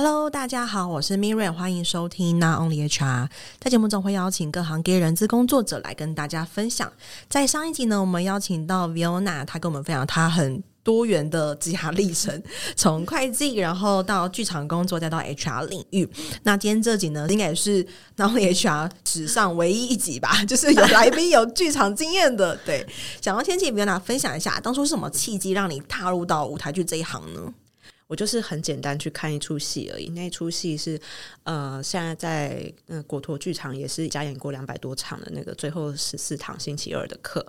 Hello，大家好，我是 Miriam，欢迎收听 Not Only HR。在节目中会邀请各行各业人资工作者来跟大家分享。在上一集呢，我们邀请到 Viona，她跟我们分享她很多元的职涯历程，从会计然后到剧场工作，再到 HR 领域。那今天这集呢，应该也是 Not Only HR 史上唯一一集吧，就是有来宾有剧场经验的。对，想要先请 Viona 分享一下，当初是什么契机让你踏入到舞台剧这一行呢？我就是很简单去看一出戏而已，那出戏是呃，现在在呃果陀剧场也是加演过两百多场的那个最后十四堂星期二的课，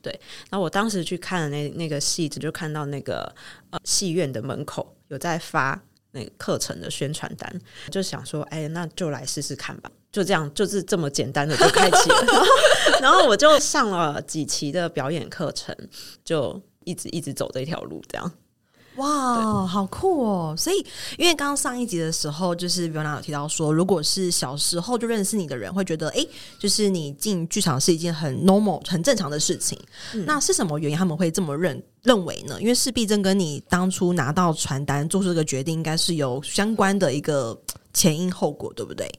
对。那我当时去看的那那个戏子，就看到那个呃戏院的门口有在发那个课程的宣传单，就想说，哎，那就来试试看吧。就这样，就是这么简单的就开启了，然后然后我就上了几期的表演课程，就一直一直走这条路，这样。哇，好酷哦！所以，因为刚刚上一集的时候，就是 Viona 有提到说，如果是小时候就认识你的人，会觉得，哎，就是你进剧场是一件很 normal、很正常的事情。嗯、那是什么原因他们会这么认认为呢？因为势必这跟你当初拿到传单做出这个决定，应该是有相关的一个前因后果，对不对？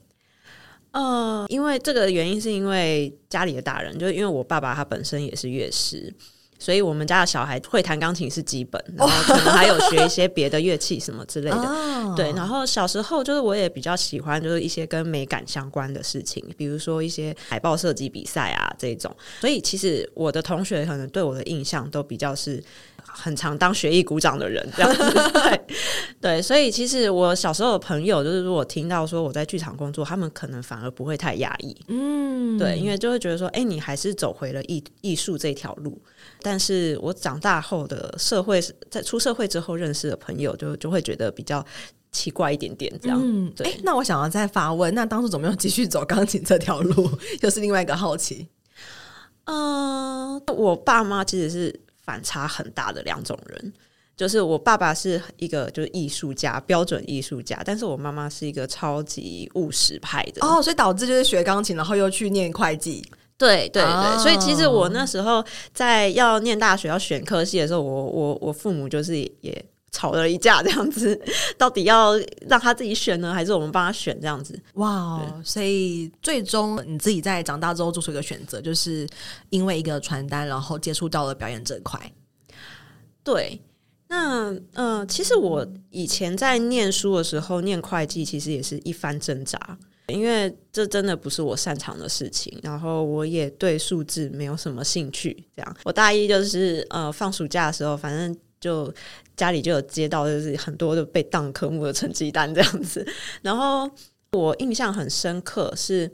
呃，因为这个原因是因为家里的大人，就是因为我爸爸他本身也是乐师。所以我们家的小孩会弹钢琴是基本，然后可能还有学一些别的乐器什么之类的。Oh. 对，然后小时候就是我也比较喜欢，就是一些跟美感相关的事情，比如说一些海报设计比赛啊这种。所以其实我的同学可能对我的印象都比较是很常当学艺鼓掌的人这样子。对，对，所以其实我小时候的朋友就是如果听到说我在剧场工作，他们可能反而不会太压抑。嗯，对，因为就会觉得说，哎，你还是走回了艺艺术这条路。但是我长大后的社会，在出社会之后认识的朋友就，就就会觉得比较奇怪一点点，这样。嗯，对。欸，那我想要再发问，那当初怎么又继续走钢琴这条路？又是另外一个好奇。嗯、呃，我爸妈其实是反差很大的两种人，就是我爸爸是一个就是艺术家，标准艺术家，但是我妈妈是一个超级务实派的。哦，所以导致就是学钢琴，然后又去念会计。对对对，oh. 所以其实我那时候在要念大学要选科系的时候，我我我父母就是也吵了一架，这样子，到底要让他自己选呢，还是我们帮他选这样子？哇、wow，所以最终你自己在长大之后做出一个选择，就是因为一个传单，然后接触到了表演这块。对，那嗯、呃，其实我以前在念书的时候念会计，其实也是一番挣扎。因为这真的不是我擅长的事情，然后我也对数字没有什么兴趣。这样，我大一就是呃放暑假的时候，反正就家里就有接到就是很多的被当科目的成绩单这样子。然后我印象很深刻是，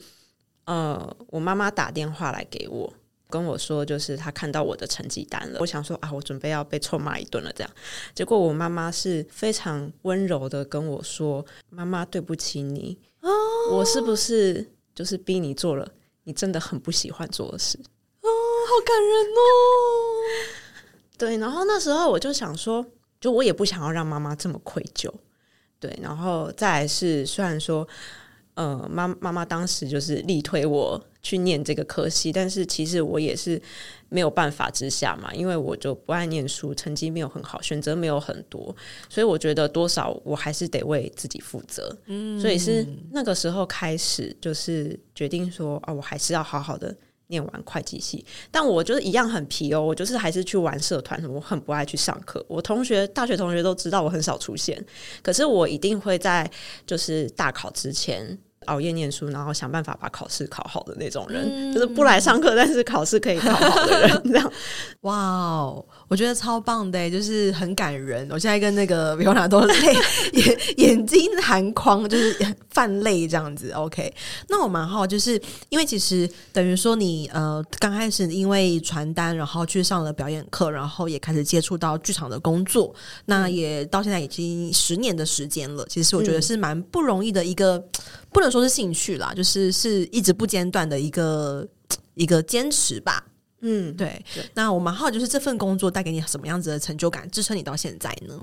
呃，我妈妈打电话来给我，跟我说就是她看到我的成绩单了。我想说啊，我准备要被臭骂一顿了这样。结果我妈妈是非常温柔的跟我说：“妈妈对不起你。”我是不是就是逼你做了你真的很不喜欢做的事？哦，好感人哦！对，然后那时候我就想说，就我也不想要让妈妈这么愧疚。对，然后再来是，虽然说。呃，妈妈妈当时就是力推我去念这个科系，但是其实我也是没有办法之下嘛，因为我就不爱念书，成绩没有很好，选择没有很多，所以我觉得多少我还是得为自己负责。嗯，所以是那个时候开始，就是决定说啊，我还是要好好的。念完会计系，但我就是一样很皮哦，我就是还是去玩社团，我很不爱去上课。我同学、大学同学都知道我很少出现，可是我一定会在就是大考之前。熬夜念书，然后想办法把考试考好的那种人，嗯、就是不来上课，但是考试可以考好的人，这样。哇哦，我觉得超棒的，就是很感人。我现在跟那个 Viona 都泪眼眼睛含眶，就是泛泪这样子。OK，那我蛮好，就是因为其实等于说你呃刚开始因为传单，然后去上了表演课，然后也开始接触到剧场的工作，那也到现在已经十年的时间了。其实我觉得是蛮不容易的一个。不能说是兴趣啦，就是是一直不间断的一个一个坚持吧。嗯，对。对，那我蛮好，就是这份工作带给你什么样子的成就感，支撑你到现在呢？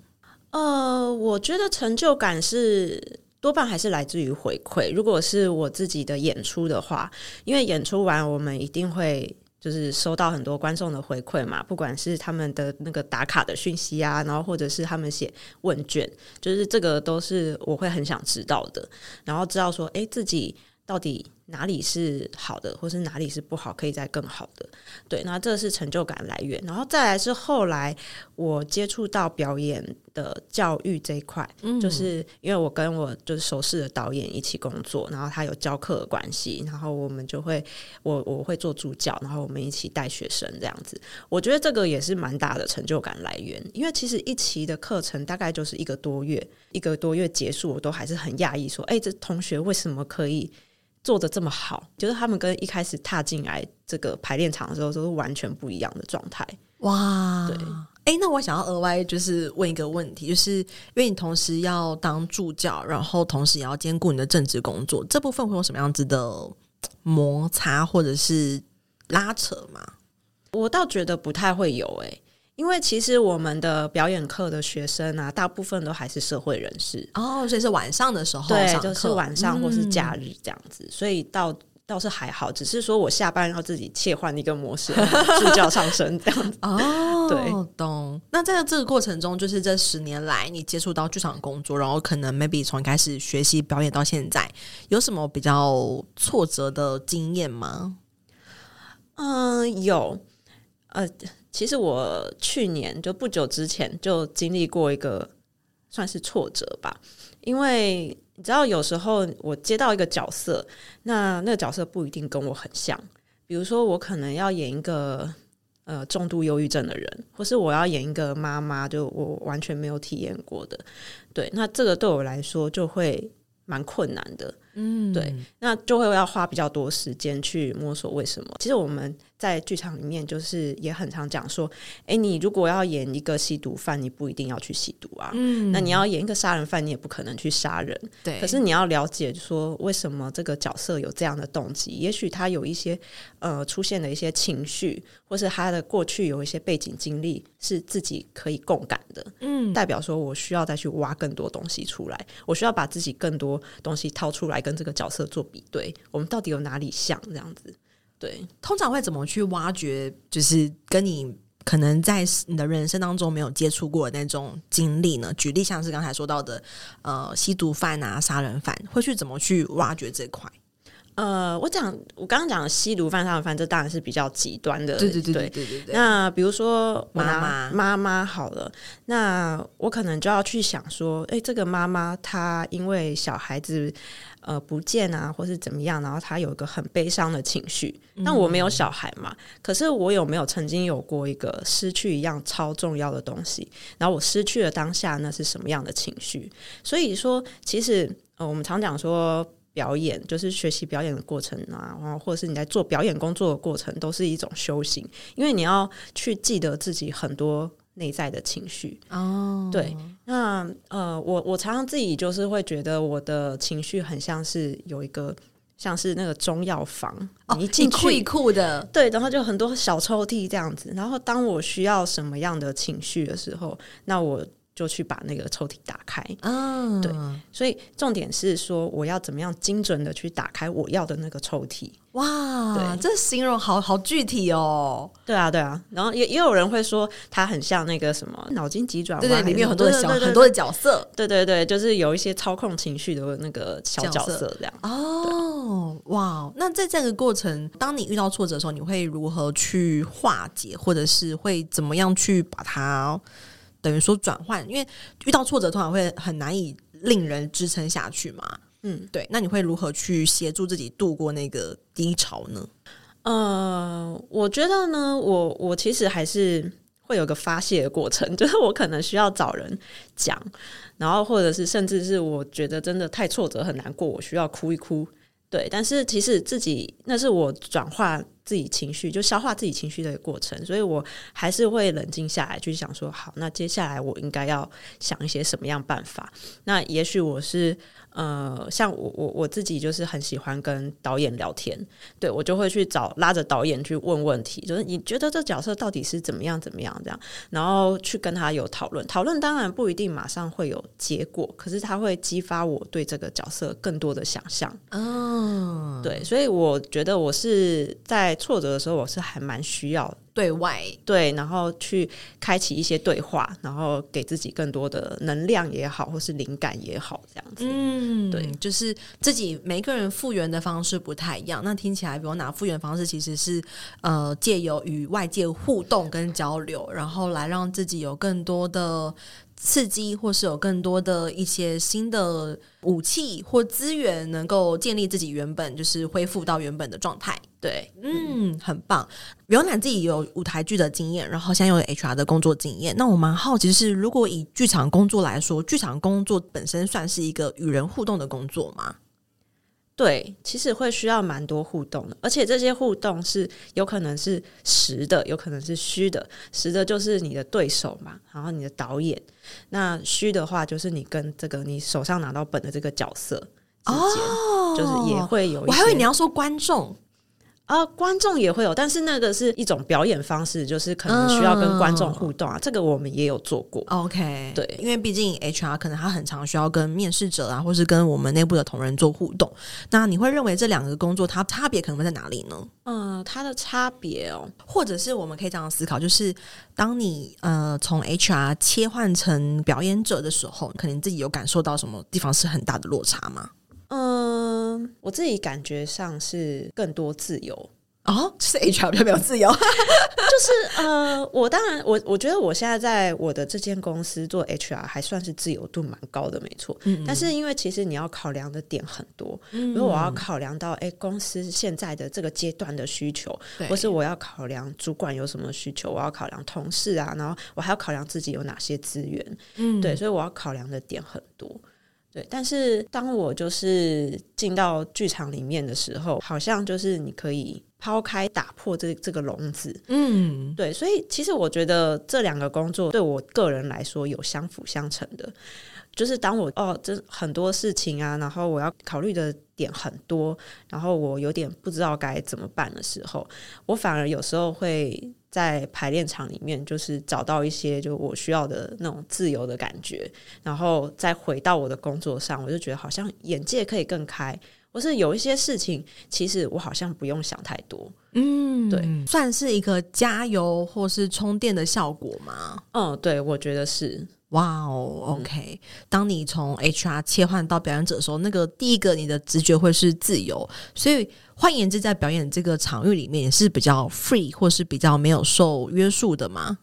呃，我觉得成就感是多半还是来自于回馈。如果是我自己的演出的话，因为演出完我们一定会就是收到很多观众的回馈嘛，不管是他们的那个打卡的讯息啊，然后或者是他们写问卷，就是这个都是我会很想知道的，然后知道说，哎，自己到底。哪里是好的，或是哪里是不好，可以再更好的。对，那这是成就感来源。然后再来是后来我接触到表演的教育这一块，嗯，就是因为我跟我就是熟识的导演一起工作，然后他有教课的关系，然后我们就会我我会做助教，然后我们一起带学生这样子。我觉得这个也是蛮大的成就感来源，因为其实一期的课程大概就是一个多月，一个多月结束，我都还是很讶异，说，哎，这同学为什么可以？做的这么好，就是他们跟一开始踏进来这个排练场的时候都是完全不一样的状态。哇，对，哎、欸，那我想要额外就是问一个问题，就是因为你同时要当助教，然后同时也要兼顾你的正职工作，这部分会有什么样子的摩擦或者是拉扯吗？我倒觉得不太会有、欸，哎。因为其实我们的表演课的学生啊，大部分都还是社会人士哦，所以是晚上的时候，对，就是晚上或是假日这样子，嗯、所以倒倒是还好，只是说我下班要自己切换一个模式，助教上身这样子哦，对，懂。那在这个过程中，就是这十年来你接触到剧场工作，然后可能 maybe 从开始学习表演到现在，有什么比较挫折的经验吗？嗯，有，呃。其实我去年就不久之前就经历过一个算是挫折吧，因为你知道有时候我接到一个角色，那那个角色不一定跟我很像，比如说我可能要演一个呃重度忧郁症的人，或是我要演一个妈妈，就我完全没有体验过的，对，那这个对我来说就会蛮困难的，嗯，对，那就会要花比较多时间去摸索为什么。其实我们。在剧场里面，就是也很常讲说，哎，你如果要演一个吸毒犯，你不一定要去吸毒啊。嗯，那你要演一个杀人犯，你也不可能去杀人。对。可是你要了解说，为什么这个角色有这样的动机？也许他有一些呃出现的一些情绪，或是他的过去有一些背景经历，是自己可以共感的。嗯，代表说我需要再去挖更多东西出来，我需要把自己更多东西掏出来，跟这个角色做比对，我们到底有哪里像这样子？对，通常会怎么去挖掘？就是跟你可能在你的人生当中没有接触过的那种经历呢？举例像是刚才说到的，呃，吸毒犯啊，杀人犯，会去怎么去挖掘这块？呃，我讲我刚刚讲的吸毒犯、杀人犯，这当然是比较极端的。对对对对对对，对。那比如说妈妈妈妈好了，那我可能就要去想说，哎，这个妈妈她因为小孩子。呃，不见啊，或是怎么样？然后他有一个很悲伤的情绪。那我没有小孩嘛，嗯，可是我有没有曾经有过一个失去一样超重要的东西？然后我失去了当下，那是什么样的情绪？所以说，其实呃，我们常讲说表演就是学习表演的过程啊，然后或者是你在做表演工作的过程，都是一种修行，因为你要去记得自己很多。内在的情绪哦，oh. 对，那呃，我我常常自己就是会觉得我的情绪很像是有一个像是那个中药房，oh, 你一进去一库的，对，然后就很多小抽屉这样子，然后当我需要什么样的情绪的时候，那我就去把那个抽屉打开，嗯，oh. 对，所以重点是说我要怎么样精准的去打开我要的那个抽屉。哇，对，这形容好好具体哦。对啊，对啊。然后也也有人会说，它很像那个什么脑筋急转弯，对对，里面有很多的小很多的角色。对对对，就是有一些操控情绪的那个小角色这样。哦，哇，那在这个过程，当你遇到挫折的时候，你会如何去化解，或者是会怎么样去把它等于说转换？因为遇到挫折，通常会很难以令人支撑下去嘛。嗯，对，那你会如何去协助自己度过那个低潮呢？呃，我觉得呢，我我其实还是会有个发泄的过程，就是我可能需要找人讲，然后或者是甚至是我觉得真的太挫折很难过，我需要哭一哭。对，但是其实自己那是我转化自己情绪，就消化自己情绪的过程，所以我还是会冷静下来，去想说，好，那接下来我应该要想一些什么样办法？那也许我是。呃，像我我我自己就是很喜欢跟导演聊天，对，我就会去找拉着导演去问问题，就是你觉得这角色到底是怎么样怎么样这样，然后去跟他有讨论。讨论当然不一定马上会有结果，可是他会激发我对这个角色更多的想象。嗯，对，所以我觉得我是在挫折的时候，我是还蛮需要对外对，然后去开启一些对话，然后给自己更多的能量也好，或是灵感也好，这样子。嗯，对，就是自己每个人复原的方式不太一样。那听起来，比如哪复原方式其实是呃，借由与外界互动跟交流，然后来让自己有更多的。刺激，或是有更多的一些新的武器或资源，能够建立自己原本就是恢复到原本的状态。对，嗯，很棒。Viona 自己有舞台剧的经验，然后现在有 HR 的工作经验。那我蛮好奇，是如果以剧场工作来说，剧场工作本身算是一个与人互动的工作吗？对，其实会需要蛮多互动的，而且这些互动是有可能是实的，有可能是虚的。实的就是你的对手嘛，然后你的导演；那虚的话就是你跟这个你手上拿到本的这个角色之间，哦，就是也会有。我还以为你要说观众。啊，观众也会有，但是那个是一种表演方式，就是可能需要跟观众互动啊。嗯、这个我们也有做过。OK，对，因为毕竟 HR 可能他很常需要跟面试者啊，或是跟我们内部的同仁做互动。那你会认为这两个工作它差别可能会在哪里呢？嗯，它的差别哦，或者是我们可以这样思考，就是当你呃从 HR 切换成表演者的时候，可能自己有感受到什么地方是很大的落差吗？嗯，我自己感觉上是更多自由。哦，就是 HR 比较没有自由，就是呃，我当然我我觉得我现在在我的这间公司做 HR 还算是自由度蛮高的，没错。嗯嗯，但是因为其实你要考量的点很多，嗯，如果我要考量到哎公司现在的这个阶段的需求，或是我要考量主管有什么需求，我要考量同事啊，然后我还要考量自己有哪些资源，嗯，对，所以我要考量的点很多。对，但是当我就是进到剧场里面的时候，好像就是你可以抛开、打破这这个笼子，嗯，对，所以其实我觉得这两个工作对我个人来说有相辅相成的，就是当我哦，这很多事情啊，然后我要考虑的点很多，然后我有点不知道该怎么办的时候，我反而有时候会。在排练场里面，就是找到一些就我需要的那种自由的感觉，然后再回到我的工作上，我就觉得好像眼界可以更开，或是有一些事情，其实我好像不用想太多。嗯，对，算是一个加油或是充电的效果吗？嗯，对，我觉得是。哇哦，OK。当你从 HR 切换到表演者的时候，那个第一个你的直觉会是自由，所以换言之，在表演这个场域里面也是比较 free 或是比较没有受约束的嘛？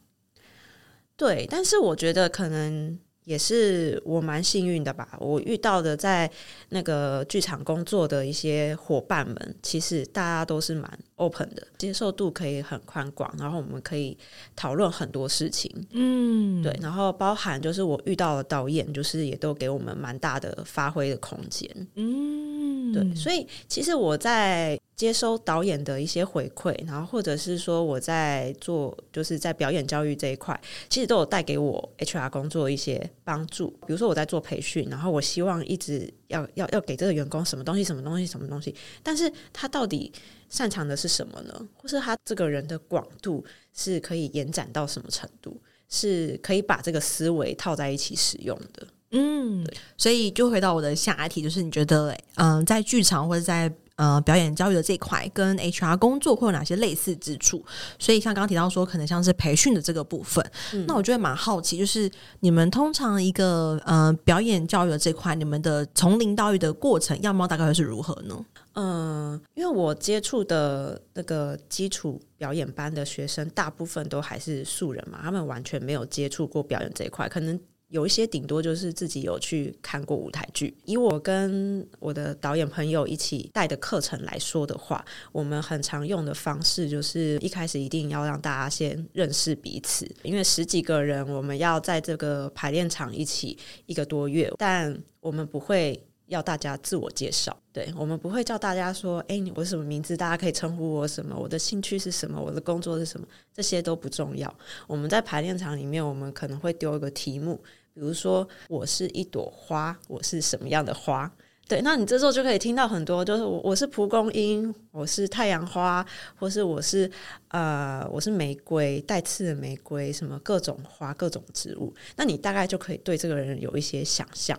对，但是我觉得可能。也是我蛮幸运的吧，我遇到的在那个剧场工作的一些伙伴们，其实大家都是蛮 open 的，接受度可以很宽广，然后我们可以讨论很多事情，嗯，对，然后包含就是我遇到的导演，就是也都给我们蛮大的发挥的空间，嗯，对，所以其实我在。接收导演的一些回馈，然后或者是说我在做，就是在表演教育这一块，其实都有带给我 HR 工作一些帮助。比如说我在做培训，然后我希望一直要要要给这个员工什么东西，什么东西，什么东西，但是他到底擅长的是什么呢？或是他这个人的广度是可以延展到什么程度？是可以把这个思维套在一起使用的。嗯，所以就回到我的下一题，就是你觉得，嗯、呃，在剧场或者在呃，表演教育的这一块跟 HR 工作会有哪些类似之处？所以像刚刚提到说，可能像是培训的这个部分，嗯、那我就会蛮好奇，就是你们通常一个呃表演教育的这块，你们的从零到一的过程样貌大概会是如何呢？嗯、呃，因为我接触的那个基础表演班的学生，大部分都还是素人嘛，他们完全没有接触过表演这一块，可能。有一些顶多就是自己有去看过舞台剧。以我跟我的导演朋友一起带的课程来说的话，我们很常用的方式就是一开始一定要让大家先认识彼此，因为十几个人我们要在这个排练场一起一个多月，但我们不会要大家自我介绍，对，我们不会叫大家说：“哎，我什么名字？大家可以称呼我什么？我的兴趣是什么？我的工作是什么？”这些都不重要。我们在排练场里面，我们可能会丢一个题目。比如说，我是一朵花，我是什么样的花？对，那你这时候就可以听到很多，就是我我是蒲公英，我是太阳花，或是我是呃我是玫瑰，带刺的玫瑰，什么各种花，各种植物。那你大概就可以对这个人有一些想象。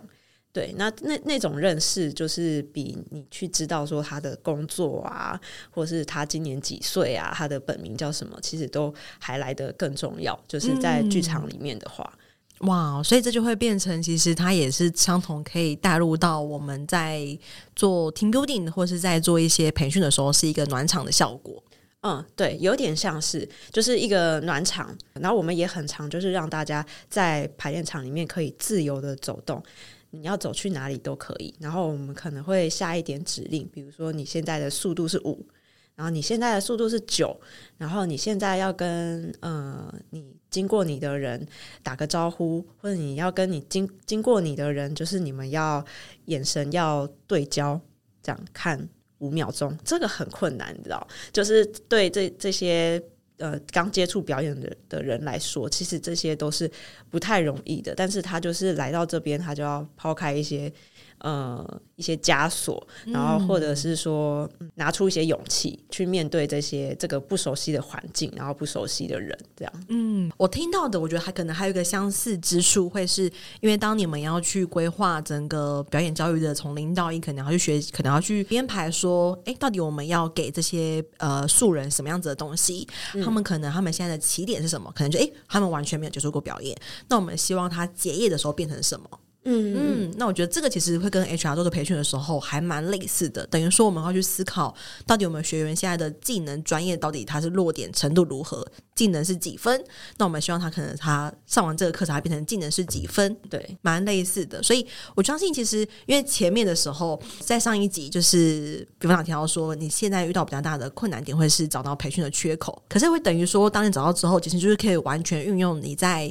对，那那那种认识，就是比你去知道说他的工作啊，或是他今年几岁啊，他的本名叫什么，其实都还来得更重要。就是在剧场里面的话。嗯哇，所以这就会变成，其实它也是相同，可以带入到我们在做 team building 或是在做一些培训的时候，是一个暖场的效果。嗯，对，有点像是就是一个暖场，然后我们也很常，就是让大家在排练场里面可以自由的走动，你要走去哪里都可以。然后我们可能会下一点指令，比如说你现在的速度是五。然后你现在的速度是九，然后你现在要跟呃你经过你的人打个招呼，或者你要跟你经经过你的人，就是你们要眼神要对焦，这样看五秒钟，这个很困难，你知道？就是对这这些呃刚接触表演的的人来说，其实这些都是不太容易的。但是他就是来到这边，他就要抛开一些。呃，一些枷锁，然后或者是说、嗯、拿出一些勇气去面对这些这个不熟悉的环境，然后不熟悉的人，这样。嗯，我听到的，我觉得还可能还有一个相似之处，会是因为当你们要去规划整个表演教育的从零到一，可能要去学，可能要去编排说，哎，到底我们要给这些呃素人什么样子的东西？嗯、他们可能他们现在的起点是什么？可能就哎，他们完全没有接触过表演，那我们希望他结业的时候变成什么？嗯嗯，那我觉得这个其实会跟 HR 做的培训的时候还蛮类似的，等于说我们要去思考，到底我们学员现在的技能专业到底他是落点程度如何，技能是几分？那我们希望他可能他上完这个课程，他变成技能是几分？对，蛮类似的。所以我相信，其实因为前面的时候，在上一集就是比方讲提到说，你现在遇到比较大的困难点会是找到培训的缺口，可是会等于说，当你找到之后，其实就是可以完全运用你在。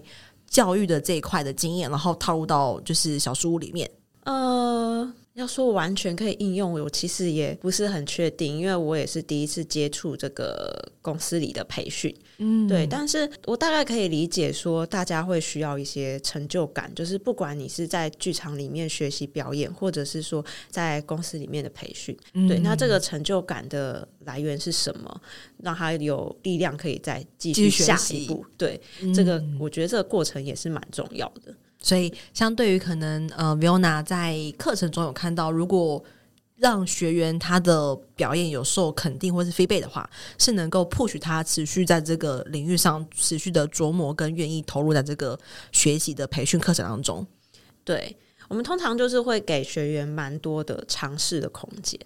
教育的这一块的经验，然后套入到就是小书屋里面。呃，要说完全可以应用，我其实也不是很确定，因为我也是第一次接触这个公司里的培训。嗯，对，但是我大概可以理解说，大家会需要一些成就感，就是不管你是在剧场里面学习表演，或者是说在公司里面的培训，嗯、对，那这个成就感的来源是什么？让他有力量可以再继续下一步。对，嗯、这个我觉得这个过程也是蛮重要的。所以，相对于可能呃，Viona 在课程中有看到，如果让学员他的表演有受肯定或是 feedback 的话，是能够 push 他持续在这个领域上持续的琢磨跟愿意投入在这个学习的培训课程当中。对，我们通常就是会给学员蛮多的尝试的空间。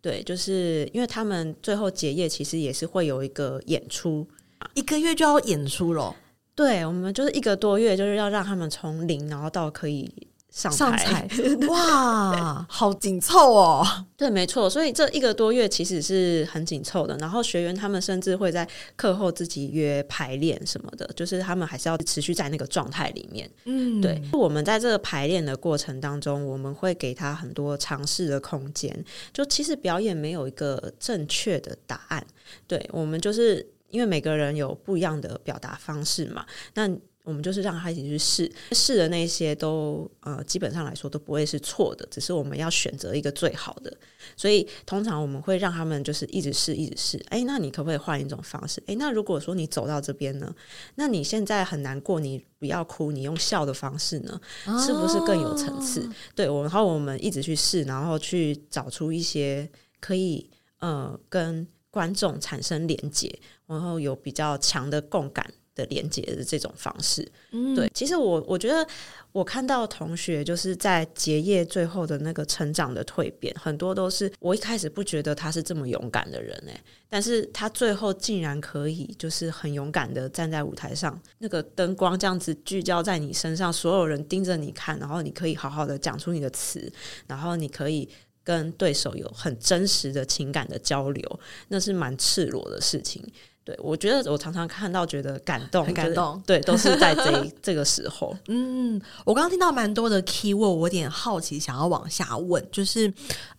对，就是因为他们最后结业其实也是会有一个演出，一个月就要演出了。对，我们就是一个多月，就是要让他们从零然后到可以。上台 哇，好紧凑哦！对，没错，所以这一个多月其实是很紧凑的。然后学员他们甚至会在课后自己约排练什么的，就是他们还是要持续在那个状态里面。嗯，对。我们在这个排练的过程当中，我们会给他很多尝试的空间。就其实表演没有一个正确的答案，对，我们就是因为每个人有不一样的表达方式嘛。那我们就是让他一起去试，试的那些都呃，基本上来说都不会是错的，只是我们要选择一个最好的。所以通常我们会让他们就是一直试，一直试。诶，那你可不可以换一种方式？诶，那如果说你走到这边呢，那你现在很难过，你不要哭，你用笑的方式呢，是不是更有层次？哦、对，我然后我们一直去试，然后去找出一些可以呃跟观众产生连接，然后有比较强的共感。的连接的这种方式，嗯，对，其实我我觉得我看到同学就是在结业最后的那个成长的蜕变，很多都是我一开始不觉得他是这么勇敢的人诶，但是他最后竟然可以就是很勇敢的站在舞台上，那个灯光这样子聚焦在你身上，所有人盯着你看，然后你可以好好的讲出你的词，然后你可以跟对手有很真实的情感的交流，那是蛮赤裸的事情。对，我觉得我常常看到，觉得感动，很感动。对，都是在这 这个时候。嗯，我刚刚听到蛮多的 key word，我有点好奇，想要往下问，就是，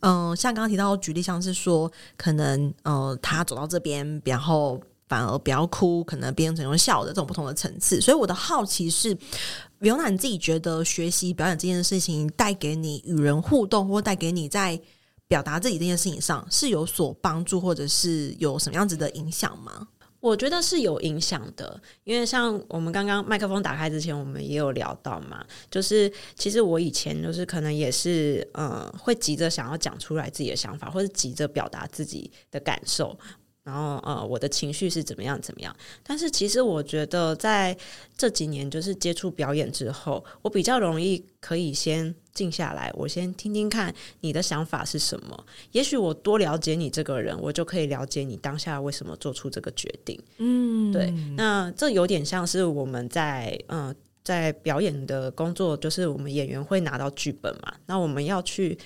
嗯、呃，像刚刚提到举例，像是说，可能，呃，他走到这边，然后反而不要哭，可能变成用笑的这种不同的层次。所以我的好奇是，Viona 你自己觉得学习表演这件事情带给你与人互动，或带给你在表达自己这件事情上是有所帮助，或者是有什么样子的影响吗？我觉得是有影响的，因为像我们刚刚麦克风打开之前，我们也有聊到嘛，就是其实我以前就是可能也是嗯，会急着想要讲出来自己的想法，或者急着表达自己的感受。然后呃，我的情绪是怎么样怎么样？但是其实我觉得在这几年就是接触表演之后，我比较容易可以先静下来，我先听听看你的想法是什么。也许我多了解你这个人，我就可以了解你当下为什么做出这个决定。嗯，对。那这有点像是我们在嗯、呃、在表演的工作，就是我们演员会拿到剧本嘛，那我们要去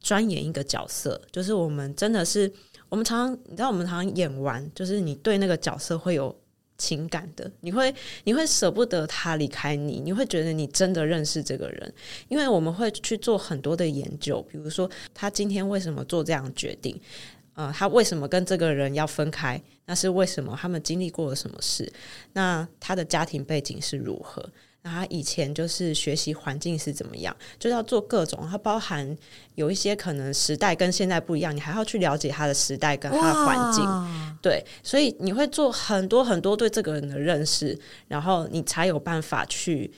钻研一个角色，就是我们真的是。我们常常，你知道，我们常常演完，就是你对那个角色会有情感的，你会，你会舍不得他离开你，你会觉得你真的认识这个人，因为我们会去做很多的研究，比如说他今天为什么做这样决定，呃，他为什么跟这个人要分开，那是为什么？他们经历过了什么事？那他的家庭背景是如何？那他以前就是学习环境是怎么样，就要做各种，它包含有一些可能时代跟现在不一样，你还要去了解他的时代跟他的环境，对，所以你会做很多很多对这个人的认识，然后你才有办法去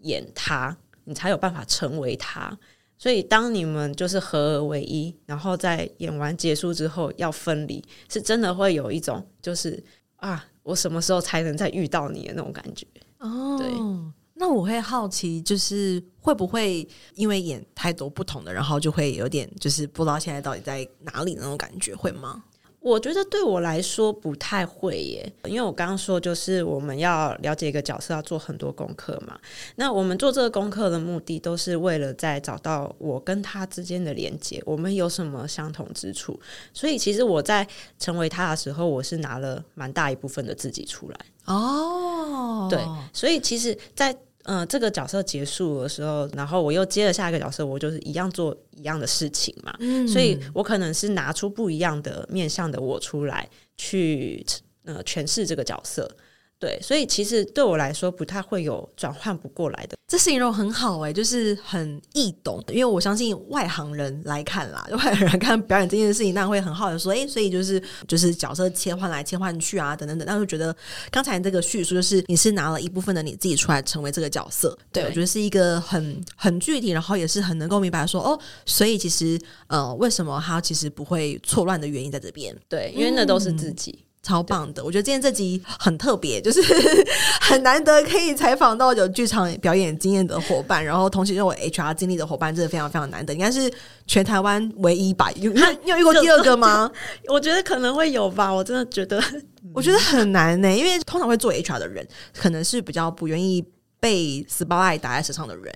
演他，你才有办法成为他。所以当你们就是合而为一，然后在演完结束之后要分离，是真的会有一种就是啊，我什么时候才能再遇到你的那种感觉哦，对。那我会好奇，就是会不会因为演太多不同的，然后就会有点就是不知道现在到底在哪里那种感觉，会吗？我觉得对我来说不太会耶，因为我刚刚说就是我们要了解一个角色，要做很多功课嘛。那我们做这个功课的目的，都是为了在找到我跟他之间的连接，我们有什么相同之处。所以其实我在成为他的时候，我是拿了蛮大一部分的自己出来。哦，对，所以其实，在嗯、呃，这个角色结束的时候，然后我又接了下一个角色，我就是一样做一样的事情嘛，嗯、所以我可能是拿出不一样的面向的我出来，去呃诠释这个角色。对，所以其实对我来说不太会有转换不过来的。这形容很好哎、欸，就是很易懂。因为我相信外行人来看啦，外行人看表演这件事情，那会很好奇说，哎，所以就是就是角色切换来切换去啊，等等等。但是觉得刚才这个叙述，就是你是拿了一部分的你自己出来成为这个角色。对，对我觉得是一个很很具体，然后也是很能够明白说，哦，所以其实呃，为什么他其实不会错乱的原因在这边。对，因为那都是自己。嗯超棒的，我觉得今天这集很特别，就是 很难得可以采访到有剧场表演经验的伙伴，然后同时又有 HR 经历的伙伴，真的非常非常难得，应该是全台湾唯一吧？有 你有遇过第二个吗？我觉得可能会有吧，我真的觉得，我觉得很难呢、欸，因为通常会做 HR 的人，可能是比较不愿意被 spotlight 打在身上的人。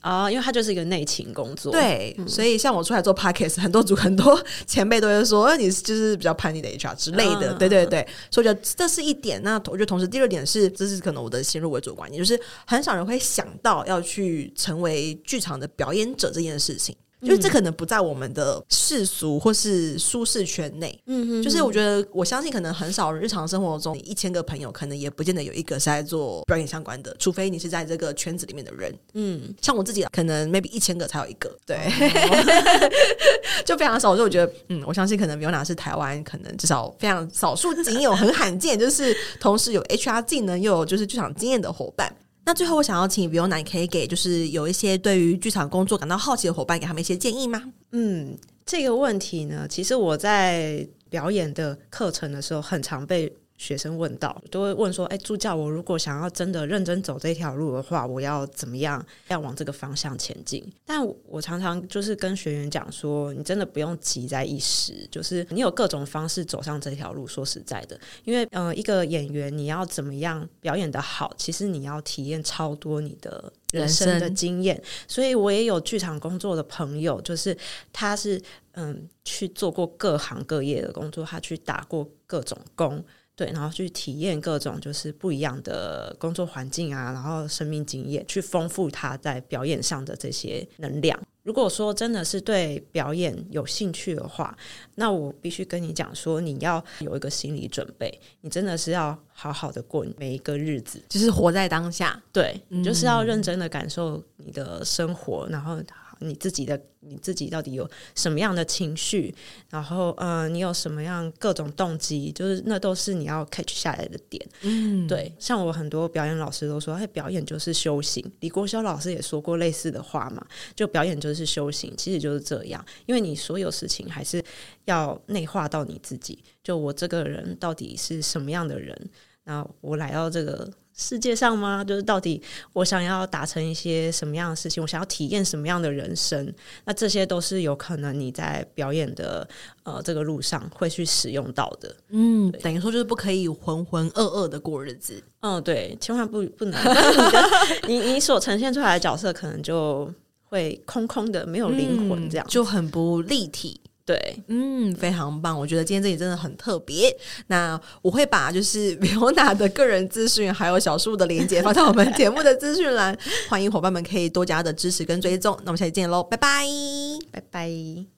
啊，因为他就是一个内勤工作，对，嗯、所以像我出来做 podcast，很多 组很多 前辈都会说，你就是比较叛逆的 HR 之类的，嗯、对对对，所以我觉得这是一点。那我觉得同时第二点是，这是可能我的先入为主观念，就是很少人会想到要去成为剧场的表演者这件事情。就是这可能不在我们的世俗或是舒适圈内，嗯哼，就是我觉得我相信可能很少日常生活中一千个朋友可能也不见得有一个是在做表演相关的，除非你是在这个圈子里面的人，嗯，像我自己可能 maybe 一千个才有一个，对，哦、就非常少。所以我觉得，嗯，我相信可能 Viona 是台湾可能至少非常少数仅有很罕见，就是同时有 HR 技能又有就是剧场经验的伙伴。那最后，我想要请 Viona 可以给就是有一些对于剧场工作感到好奇的伙伴，给他们一些建议吗？嗯，这个问题呢，其实我在表演的课程的时候，很常被。学生问到，都会问说：“哎，助教，我如果想要真的认真走这条路的话，我要怎么样？要往这个方向前进？”但我常常就是跟学员讲说：“你真的不用急在一时，就是你有各种方式走上这条路。说实在的，因为呃，一个演员你要怎么样表演的好，其实你要体验超多你的人生的经验。所以我也有剧场工作的朋友，就是他是嗯去做过各行各业的工作，他去打过各种工。”对，然后去体验各种就是不一样的工作环境啊，然后生命经验，去丰富他在表演上的这些能量。如果说真的是对表演有兴趣的话，那我必须跟你讲说，你要有一个心理准备，你真的是要好好的过每一个日子，就是活在当下。对，你就是要认真的感受你的生活，然后。你自己的你自己到底有什么样的情绪，然后呃，你有什么样各种动机，就是那都是你要 catch 下来的点。嗯，对，像我很多表演老师都说，哎，表演就是修行。李国修老师也说过类似的话嘛，就表演就是修行，其实就是这样，因为你所有事情还是要内化到你自己。就我这个人到底是什么样的人？那我来到这个。世界上吗？就是到底我想要达成一些什么样的事情？我想要体验什么样的人生？那这些都是有可能你在表演的呃这个路上会去使用到的。嗯，等于说就是不可以浑浑噩噩的过日子。嗯，对，千万不不能。你你所呈现出来的角色可能就会空空的，没有灵魂，这样、嗯、就很不立体。对，嗯，非常棒。我觉得今天这里真的很特别。那我会把就是 Viona 的个人资讯，还有小树的连接放在我们节目的资讯栏，欢迎伙伴们可以多加的支持跟追踪。那我们下期见喽，拜拜，拜拜。